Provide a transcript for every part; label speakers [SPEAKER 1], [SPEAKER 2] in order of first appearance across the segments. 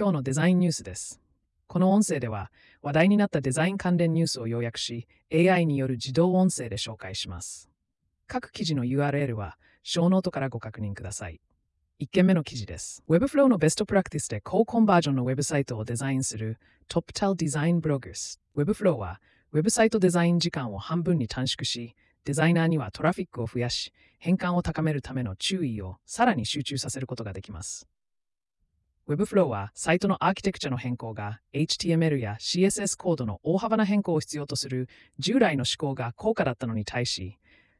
[SPEAKER 1] 今日のデザインニュースです。この音声では話題になったデザイン関連ニュースを要約し、AI による自動音声で紹介します。各記事の URL は、ショーノートからご確認ください。1件目の記事です。Webflow のベストプラクティスで高コンバージョンのウェブサイトをデザインする Toptal Design Bloggers。Webflow は、ウェブサイトデザイン時間を半分に短縮し、デザイナーにはトラフィックを増やし、変換を高めるための注意をさらに集中させることができます。Webflow はサイトのアーキテクチャの変更が HTML や CSS コードの大幅な変更を必要とする従来の思考が高価だったのに対し、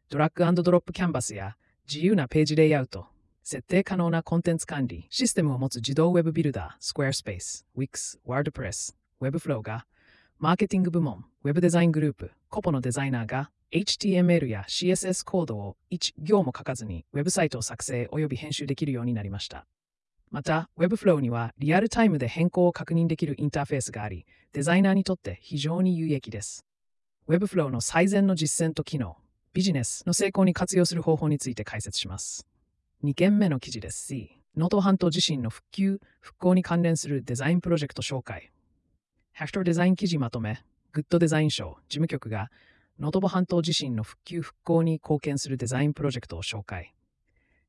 [SPEAKER 1] ドラッグドロップキャンバスや自由なページレイアウト、設定可能なコンテンツ管理、システムを持つ自動ウェブビルダー、Squarespace、Wix、WordPress、Webflow が、マーケティング部門、ウェブデザイングループ、コポのデザイナーが HTML や CSS コードを1行も書かずにウェブサイトを作成及び編集できるようになりました。また、Webflow にはリアルタイムで変更を確認できるインターフェースがあり、デザイナーにとって非常に有益です。Webflow の最善の実践と機能、ビジネスの成功に活用する方法について解説します。2件目の記事です。C、能登半島地震の復旧・復興に関連するデザインプロジェクト紹介。ヘクトデザイン記事まとめ、グッドデザイン賞事務局が能登半島地震の復旧・復興に貢献するデザインプロジェクトを紹介。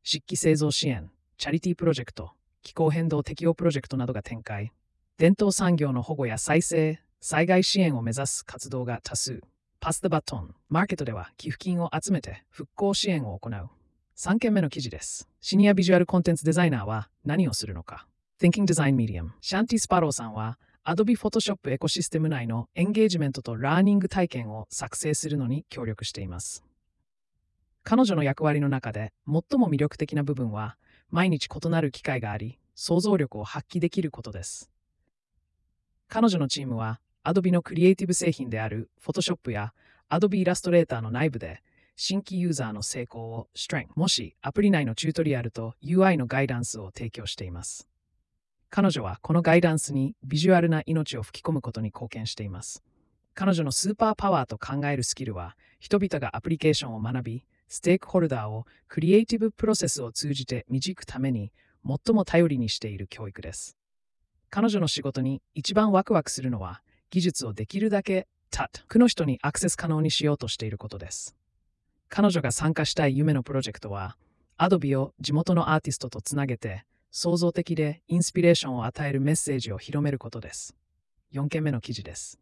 [SPEAKER 1] 漆器製造支援、チャリティープロジェクト、気候変動適応プロジェクトなどが展開。伝統産業の保護や再生、災害支援を目指す活動が多数。パスタバトン、マーケットでは寄付金を集めて復興支援を行う。3件目の記事です。シニアビジュアルコンテンツデザイナーは何をするのか ?Thinking Design Medium、シャンティ・スパローさんは Adobe Photoshop エコシステム内のエンゲージメントとラーニング体験を作成するのに協力しています。彼女の役割の中で最も魅力的な部分は毎日異なる機会があり、想像力を発揮できることです。彼女のチームは Adobe のクリエイティブ製品である Photoshop や Adobe Illustrator の内部で新規ユーザーの成功を Strength もしアプリ内のチュートリアルと UI のガイダンスを提供しています。彼女はこのガイダンスにビジュアルな命を吹き込むことに貢献しています。彼女のスーパーパワーと考えるスキルは人々がアプリケーションを学び、ステークホルダーをクリエイティブプロセスを通じて導くために最も頼りにしている教育です。彼女の仕事に一番ワクワクするのは技術をできるだけたくの人にアクセス可能にしようとしていることです。彼女が参加したい夢のプロジェクトは Adobe を地元のアーティストとつなげて創造的でインスピレーションを与えるメッセージを広めることです。4件目の記事です。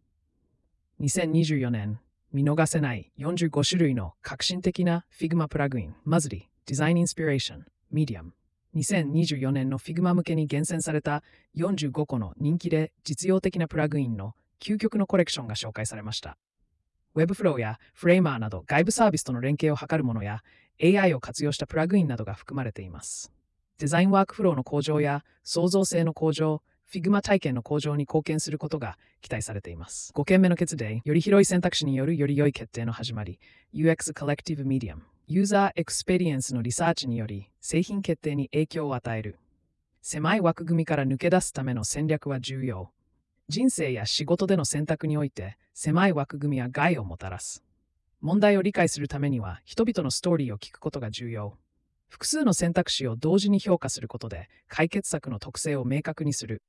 [SPEAKER 1] 2024年見逃せない45種類の革新的な Figma プラグイン、マズリ、デザインインスピレーション、Medium。2024年の Figma 向けに厳選された45個の人気で実用的なプラグインの究極のコレクションが紹介されました。Webflow や Framer など外部サービスとの連携を図るものや AI を活用したプラグインなどが含まれています。デザインワークフローの向上や創造性の向上、Figma 体験の向上に貢献することが期待されています。5件目の記事です、より広い選択肢によるより良い決定の始まり、UX Collective Medium、ユーザーエクスペリエンスのリサーチにより製品決定に影響を与える。狭い枠組みから抜け出すための戦略は重要。人生や仕事での選択において狭い枠組みは害をもたらす。問題を理解するためには人々のストーリーを聞くことが重要。複数の選択肢を同時に評価することで解決策の特性を明確にする。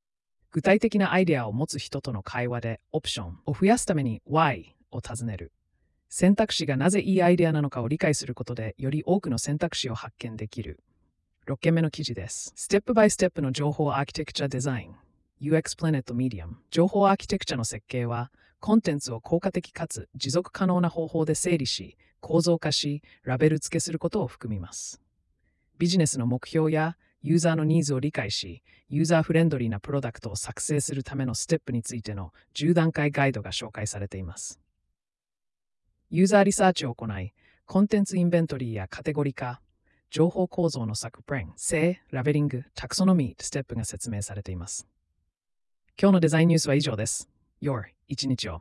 [SPEAKER 1] 具体的なアイデアを持つ人との会話でオプションを増やすために Why を尋ねる。選択肢がなぜいいアイデアなのかを理解することでより多くの選択肢を発見できる。6件目の記事です。ステップバイステップの情報アーキテクチャデザイン。UX Planet Medium 情報アーキテクチャの設計はコンテンツを効果的かつ持続可能な方法で整理し構造化しラベル付けすることを含みますビジネスの目標やユーザーのニーズを理解しユーザーフレンドリーなプロダクトを作成するためのステップについての10段階ガイドが紹介されていますユーザーリサーチを行いコンテンツインベントリーやカテゴリ化情報構造の作プレン、性、ラベリング、タクソノミー、ステップが説明されています。今日のデザインニュースは以上です。Your 一日を。